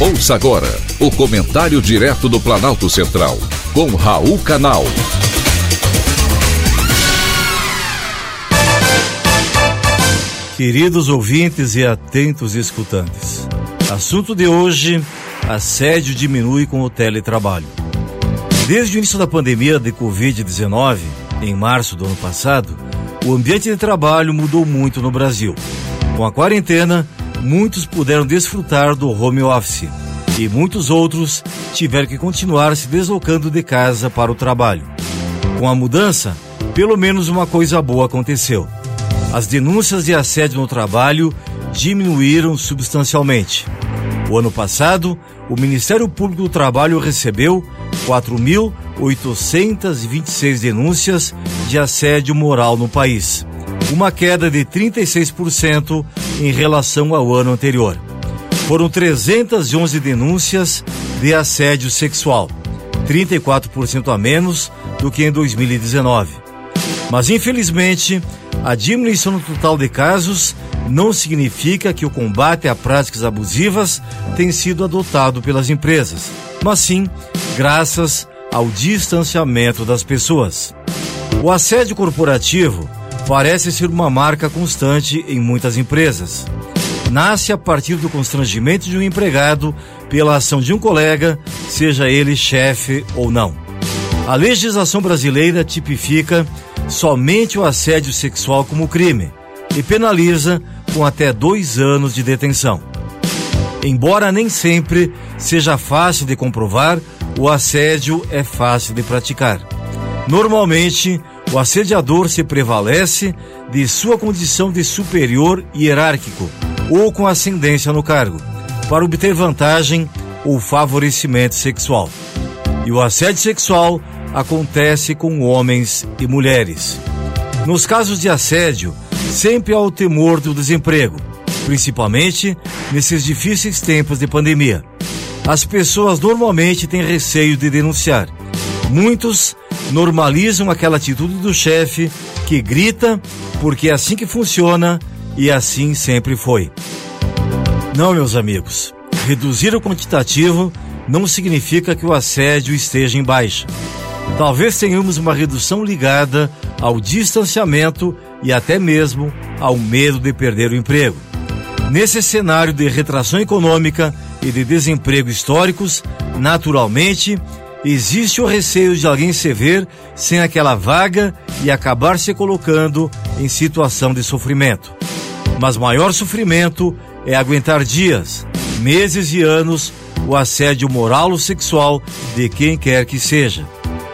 Ouça agora o comentário direto do Planalto Central, com Raul Canal. Queridos ouvintes e atentos escutantes, assunto de hoje: assédio diminui com o teletrabalho. Desde o início da pandemia de Covid-19, em março do ano passado, o ambiente de trabalho mudou muito no Brasil. Com a quarentena, muitos puderam desfrutar do home office e muitos outros tiveram que continuar se deslocando de casa para o trabalho. Com a mudança, pelo menos uma coisa boa aconteceu. As denúncias de assédio no trabalho diminuíram substancialmente. O ano passado, o Ministério Público do Trabalho recebeu 4.826 denúncias de assédio moral no país uma queda de 36% em relação ao ano anterior. Foram 311 denúncias de assédio sexual, 34% a menos do que em 2019. Mas infelizmente, a diminuição no total de casos não significa que o combate a práticas abusivas tem sido adotado pelas empresas, mas sim graças ao distanciamento das pessoas. O assédio corporativo parece ser uma marca constante em muitas empresas. Nasce a partir do constrangimento de um empregado pela ação de um colega, seja ele chefe ou não. A legislação brasileira tipifica somente o assédio sexual como crime e penaliza com até dois anos de detenção. Embora nem sempre seja fácil de comprovar, o assédio é fácil de praticar. Normalmente, o assediador se prevalece de sua condição de superior hierárquico ou com ascendência no cargo, para obter vantagem ou favorecimento sexual. E o assédio sexual acontece com homens e mulheres. Nos casos de assédio, sempre há o temor do desemprego, principalmente nesses difíceis tempos de pandemia. As pessoas normalmente têm receio de denunciar. Muitos normalizam aquela atitude do chefe que grita porque é assim que funciona e assim sempre foi. Não, meus amigos, reduzir o quantitativo não significa que o assédio esteja em baixa. Talvez tenhamos uma redução ligada ao distanciamento e até mesmo ao medo de perder o emprego. Nesse cenário de retração econômica e de desemprego históricos, naturalmente, existe o receio de alguém se ver sem aquela vaga e acabar se colocando em situação de sofrimento. Mas maior sofrimento é aguentar dias, meses e anos o assédio moral ou sexual de quem quer que seja.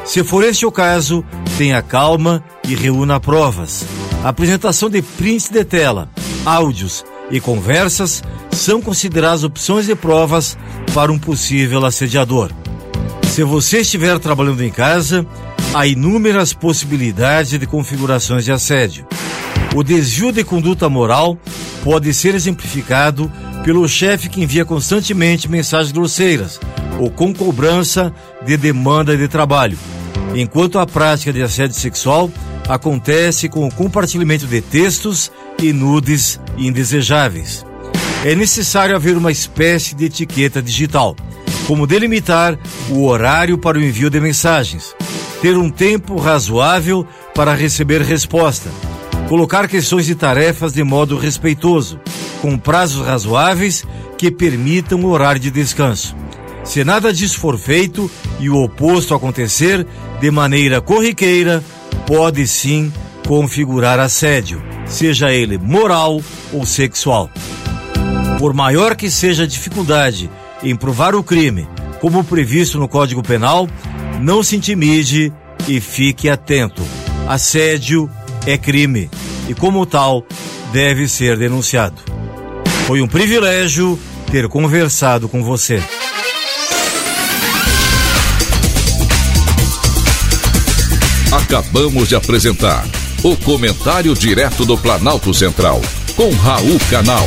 Se for este o caso, tenha calma e reúna provas. A apresentação de prints de tela, áudios e conversas são consideradas opções de provas para um possível assediador. Se você estiver trabalhando em casa, há inúmeras possibilidades de configurações de assédio. O desvio de conduta moral pode ser exemplificado pelo chefe que envia constantemente mensagens grosseiras ou com cobrança de demanda de trabalho, enquanto a prática de assédio sexual acontece com o compartilhamento de textos e nudes indesejáveis. É necessário haver uma espécie de etiqueta digital como delimitar o horário para o envio de mensagens, ter um tempo razoável para receber resposta, colocar questões e tarefas de modo respeitoso, com prazos razoáveis que permitam o horário de descanso. Se nada disso for feito e o oposto acontecer de maneira corriqueira, pode sim configurar assédio, seja ele moral ou sexual. Por maior que seja a dificuldade em provar o crime, como previsto no Código Penal, não se intimide e fique atento. Assédio é crime e, como tal, deve ser denunciado. Foi um privilégio ter conversado com você. Acabamos de apresentar o Comentário Direto do Planalto Central, com Raul Canal.